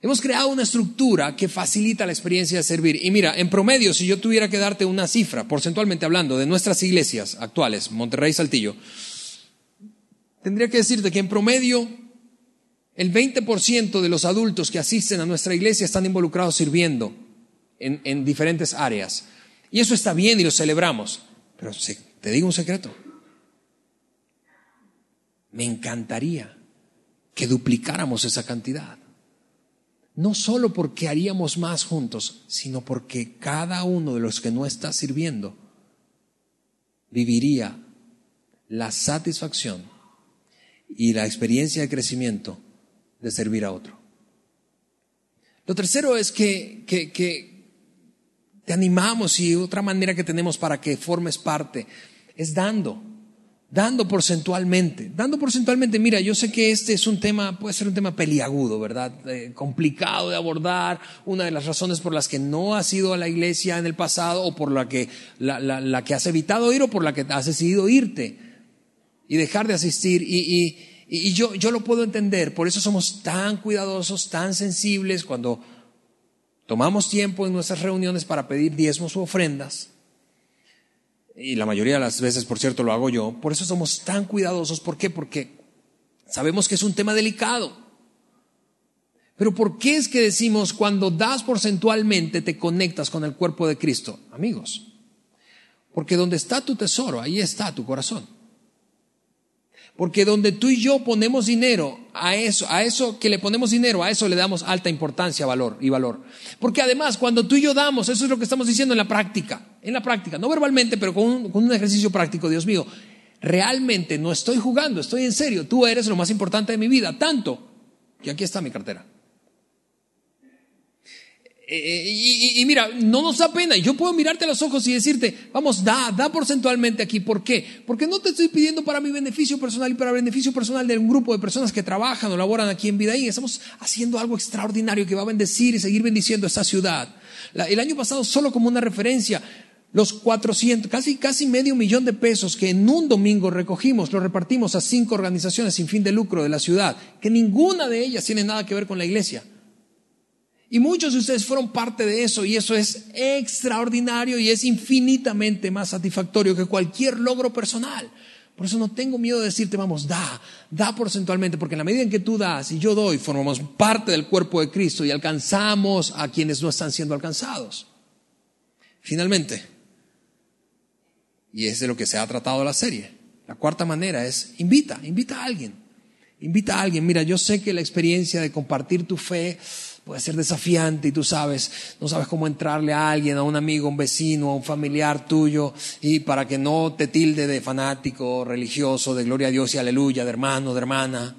Hemos creado una estructura que facilita la experiencia de servir. Y mira, en promedio, si yo tuviera que darte una cifra, porcentualmente hablando, de nuestras iglesias actuales, Monterrey Saltillo, tendría que decirte que en promedio el 20% de los adultos que asisten a nuestra iglesia están involucrados sirviendo en, diferentes áreas. Y eso está bien y lo celebramos. Pero te digo un secreto. Me encantaría que duplicáramos esa cantidad. No solo porque haríamos más juntos, sino porque cada uno de los que no está sirviendo viviría la satisfacción y la experiencia de crecimiento de servir a otro. Lo tercero es que, que, te animamos y otra manera que tenemos para que formes parte es dando, dando porcentualmente, dando porcentualmente. Mira, yo sé que este es un tema, puede ser un tema peliagudo, ¿verdad? Eh, complicado de abordar, una de las razones por las que no has ido a la iglesia en el pasado o por la que, la, la que has evitado ir o por la que has decidido irte y dejar de asistir. Y, y, yo, yo lo puedo entender, por eso somos tan cuidadosos, tan sensibles cuando tomamos tiempo en nuestras reuniones para pedir diezmos u ofrendas. Y la mayoría de las veces, por cierto, lo hago yo. Por eso somos tan cuidadosos. ¿Por qué? Porque sabemos que es un tema delicado. Pero ¿por qué es que decimos cuando das porcentualmente te conectas con el cuerpo de Cristo? Amigos, porque donde está tu tesoro, ahí está tu corazón. Porque donde tú y yo ponemos dinero a eso, a eso que le ponemos dinero, a eso le damos alta importancia, valor y valor. Porque además, cuando tú y yo damos, eso es lo que estamos diciendo en la práctica, en la práctica, no verbalmente, pero con un, con un ejercicio práctico, Dios mío, realmente no estoy jugando, estoy en serio, tú eres lo más importante de mi vida, tanto que aquí está mi cartera. Eh, y, mira, no nos da pena. Yo puedo mirarte a los ojos y decirte, vamos, da, da porcentualmente aquí. ¿Por qué? Porque no te estoy pidiendo para mi beneficio personal y para el beneficio personal de un grupo de personas que trabajan o laboran aquí en Vidaín. Estamos haciendo algo extraordinario que va a bendecir y seguir bendiciendo esta ciudad. el año pasado, solo como una referencia, los 400, casi, casi medio millón de pesos que en un domingo recogimos, lo repartimos a cinco organizaciones sin fin de lucro de la ciudad, que ninguna de ellas tiene nada que ver con la iglesia. Y muchos de ustedes fueron parte de eso y eso es extraordinario y es infinitamente más satisfactorio que cualquier logro personal. Por eso no tengo miedo de decirte, vamos, da, da porcentualmente, porque en la medida en que tú das y yo doy, formamos parte del cuerpo de Cristo y alcanzamos a quienes no están siendo alcanzados. Finalmente, y es de lo que se ha tratado la serie, la cuarta manera es invita, invita a alguien, invita a alguien. Mira, yo sé que la experiencia de compartir tu fe puede ser desafiante y tú sabes, no sabes cómo entrarle a alguien, a un amigo, a un vecino, a un familiar tuyo, y para que no te tilde de fanático, religioso, de gloria a Dios y aleluya, de hermano, de hermana.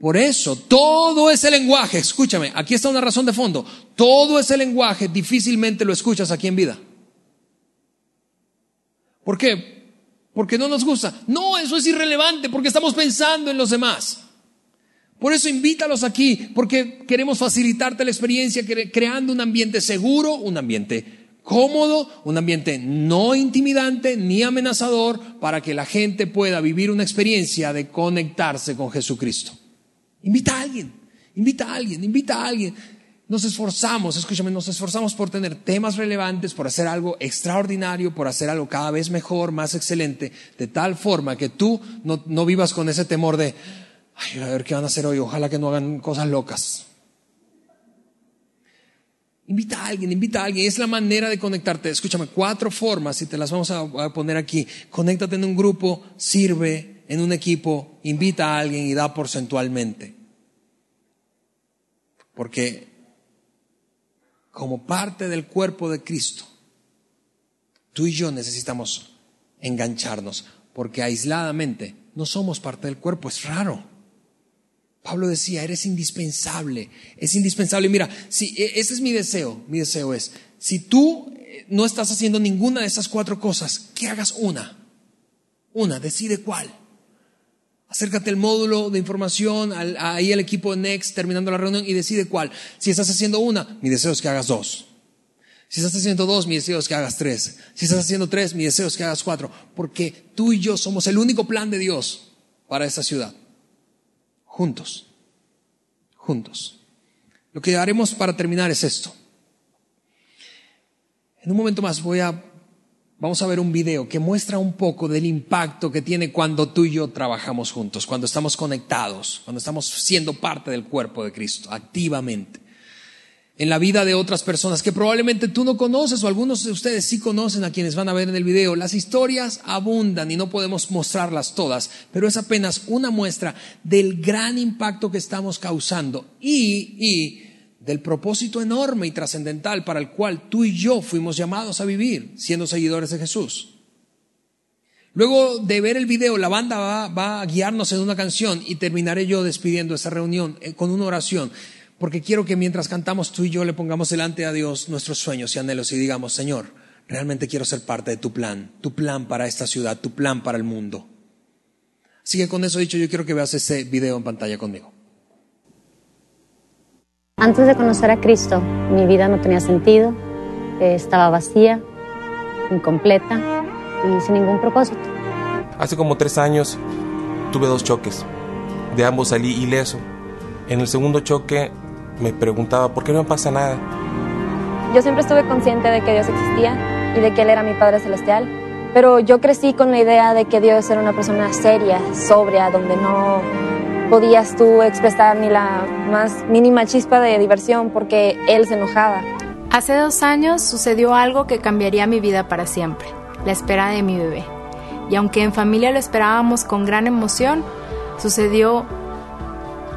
Por eso, todo ese lenguaje, escúchame, aquí está una razón de fondo, todo ese lenguaje difícilmente lo escuchas aquí en vida. ¿Por qué? Porque no nos gusta. No, eso es irrelevante, porque estamos pensando en los demás. Por eso invítalos aquí, porque queremos facilitarte la experiencia creando un ambiente seguro, un ambiente cómodo, un ambiente no intimidante ni amenazador para que la gente pueda vivir una experiencia de conectarse con Jesucristo. Invita a alguien, invita a alguien, invita a alguien. Nos esforzamos, escúchame, nos esforzamos por tener temas relevantes, por hacer algo extraordinario, por hacer algo cada vez mejor, más excelente, de tal forma que tú no, no vivas con ese temor de, Ay, a ver qué van a hacer hoy. Ojalá que no hagan cosas locas. Invita a alguien, invita a alguien. Es la manera de conectarte. Escúchame, cuatro formas y te las vamos a poner aquí. Conéctate en un grupo, sirve en un equipo, invita a alguien y da porcentualmente. Porque como parte del cuerpo de Cristo, tú y yo necesitamos engancharnos, porque aisladamente no somos parte del cuerpo, es raro. Pablo decía, eres indispensable, es indispensable. Mira, si e, ese es mi deseo, mi deseo es, si tú eh, no estás haciendo ninguna de esas cuatro cosas, que hagas una, una, decide cuál. Acércate al módulo de información, ahí al equipo de Next terminando la reunión y decide cuál. Si estás haciendo una, mi deseo es que hagas dos. Si estás haciendo dos, mi deseo es que hagas tres. Si estás haciendo tres, mi deseo es que hagas cuatro. Porque tú y yo somos el único plan de Dios para esta ciudad juntos, juntos. Lo que haremos para terminar es esto. En un momento más voy a, vamos a ver un video que muestra un poco del impacto que tiene cuando tú y yo trabajamos juntos, cuando estamos conectados, cuando estamos siendo parte del cuerpo de Cristo, activamente en la vida de otras personas que probablemente tú no conoces o algunos de ustedes sí conocen a quienes van a ver en el video. Las historias abundan y no podemos mostrarlas todas, pero es apenas una muestra del gran impacto que estamos causando y, y del propósito enorme y trascendental para el cual tú y yo fuimos llamados a vivir siendo seguidores de Jesús. Luego de ver el video, la banda va, va a guiarnos en una canción y terminaré yo despidiendo esa reunión eh, con una oración porque quiero que mientras cantamos tú y yo le pongamos delante a Dios nuestros sueños y anhelos y digamos, Señor, realmente quiero ser parte de tu plan, tu plan para esta ciudad, tu plan para el mundo. Así que con eso dicho, yo quiero que veas ese video en pantalla conmigo. Antes de conocer a Cristo, mi vida no tenía sentido, estaba vacía, incompleta y sin ningún propósito. Hace como tres años tuve dos choques. De ambos salí ileso. En el segundo choque me preguntaba, ¿por qué no pasa nada? Yo siempre estuve consciente de que Dios existía y de que Él era mi Padre Celestial, pero yo crecí con la idea de que Dios era una persona seria, sobria, donde no podías tú expresar ni la más mínima chispa de diversión porque Él se enojaba. Hace dos años sucedió algo que cambiaría mi vida para siempre, la espera de mi bebé. Y aunque en familia lo esperábamos con gran emoción, sucedió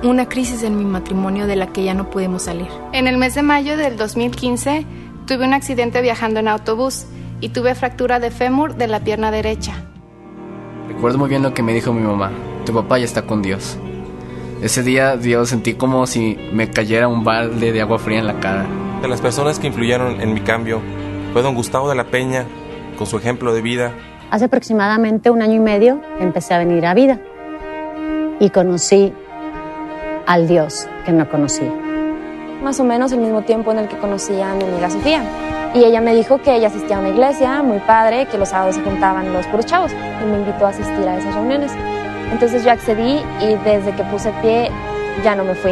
una crisis en mi matrimonio de la que ya no pudimos salir. En el mes de mayo del 2015 tuve un accidente viajando en autobús y tuve fractura de fémur de la pierna derecha. Recuerdo muy bien lo que me dijo mi mamá, tu papá ya está con Dios. Ese día Dios sentí como si me cayera un balde de agua fría en la cara. De las personas que influyeron en mi cambio fue don Gustavo de la Peña, con su ejemplo de vida. Hace aproximadamente un año y medio empecé a venir a vida y conocí al Dios que no conocía. Más o menos el mismo tiempo en el que conocí a mi amiga Sofía. Y ella me dijo que ella asistía a una iglesia muy padre, que los sábados se juntaban los puros chavos y me invitó a asistir a esas reuniones. Entonces yo accedí y desde que puse pie ya no me fui.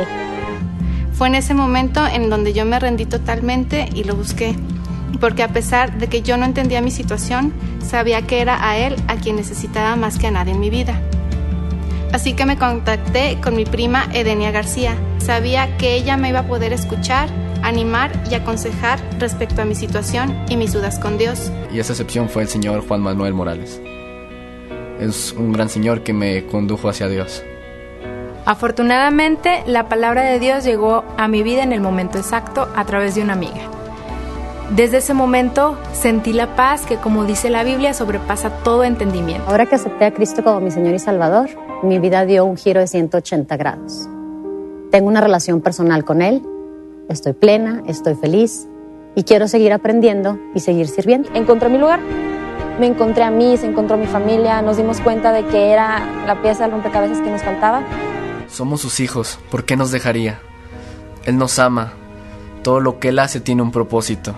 Fue en ese momento en donde yo me rendí totalmente y lo busqué. porque a pesar de que yo no entendía mi situación, sabía que era a Él a quien necesitaba más que a nadie en mi vida. Así que me contacté con mi prima Edenia García. Sabía que ella me iba a poder escuchar, animar y aconsejar respecto a mi situación y mis dudas con Dios. Y esa excepción fue el señor Juan Manuel Morales. Es un gran señor que me condujo hacia Dios. Afortunadamente, la palabra de Dios llegó a mi vida en el momento exacto a través de una amiga. Desde ese momento sentí la paz que, como dice la Biblia, sobrepasa todo entendimiento. Ahora que acepté a Cristo como mi Señor y Salvador, mi vida dio un giro de 180 grados. Tengo una relación personal con Él, estoy plena, estoy feliz y quiero seguir aprendiendo y seguir sirviendo. Encontré mi lugar, me encontré a mí, se encontró mi familia, nos dimos cuenta de que era la pieza del rompecabezas que nos faltaba. Somos sus hijos, ¿por qué nos dejaría? Él nos ama, todo lo que Él hace tiene un propósito.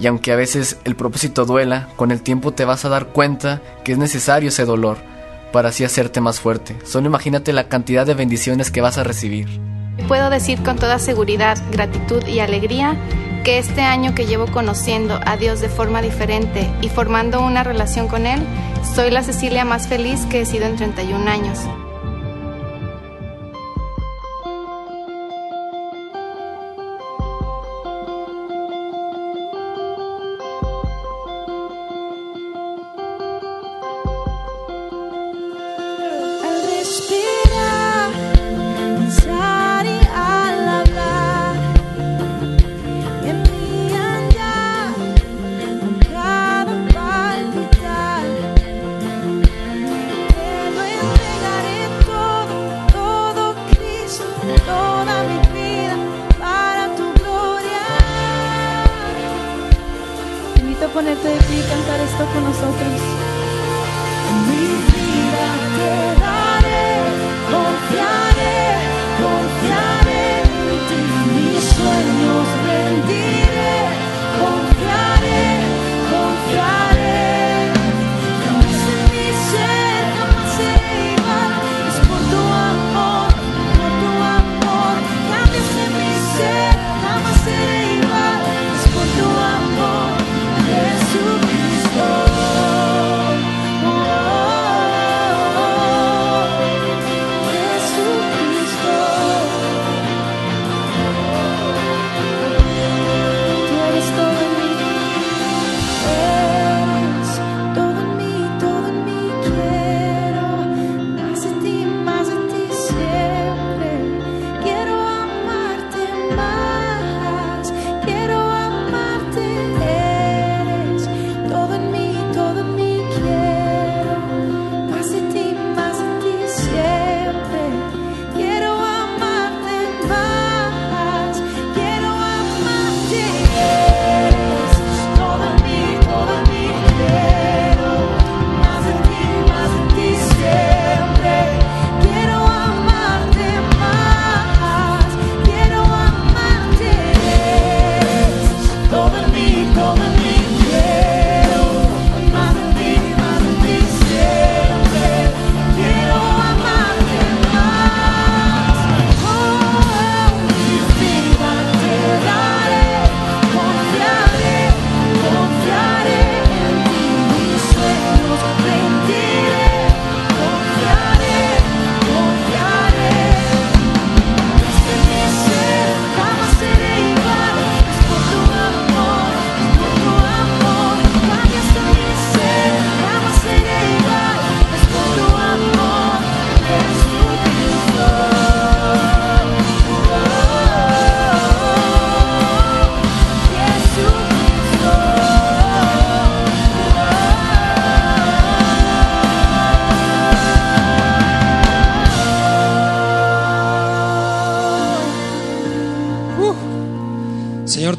Y aunque a veces el propósito duela, con el tiempo te vas a dar cuenta que es necesario ese dolor para así hacerte más fuerte. Solo imagínate la cantidad de bendiciones que vas a recibir. Puedo decir con toda seguridad, gratitud y alegría que este año que llevo conociendo a Dios de forma diferente y formando una relación con Él, soy la Cecilia más feliz que he sido en 31 años.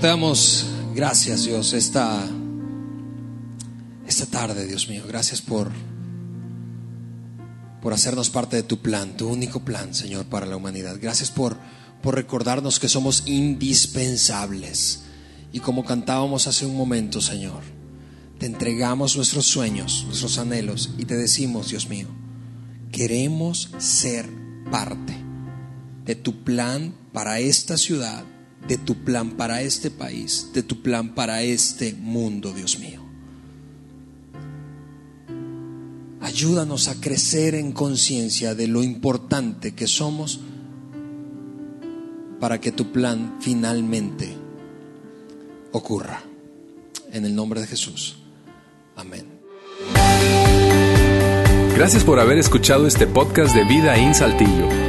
Damos gracias, Dios, esta, esta tarde, Dios mío. Gracias por, por hacernos parte de tu plan, tu único plan, Señor, para la humanidad. Gracias por, por recordarnos que somos indispensables. Y como cantábamos hace un momento, Señor, te entregamos nuestros sueños, nuestros anhelos y te decimos, Dios mío, queremos ser parte de tu plan para esta ciudad, de tu plan para este país, de tu plan para este mundo, Dios mío. Ayúdanos a crecer en conciencia de lo importante que somos para que tu plan finalmente ocurra. En el nombre de Jesús. Amén. Gracias por haber escuchado este podcast de Vida en Saltillo.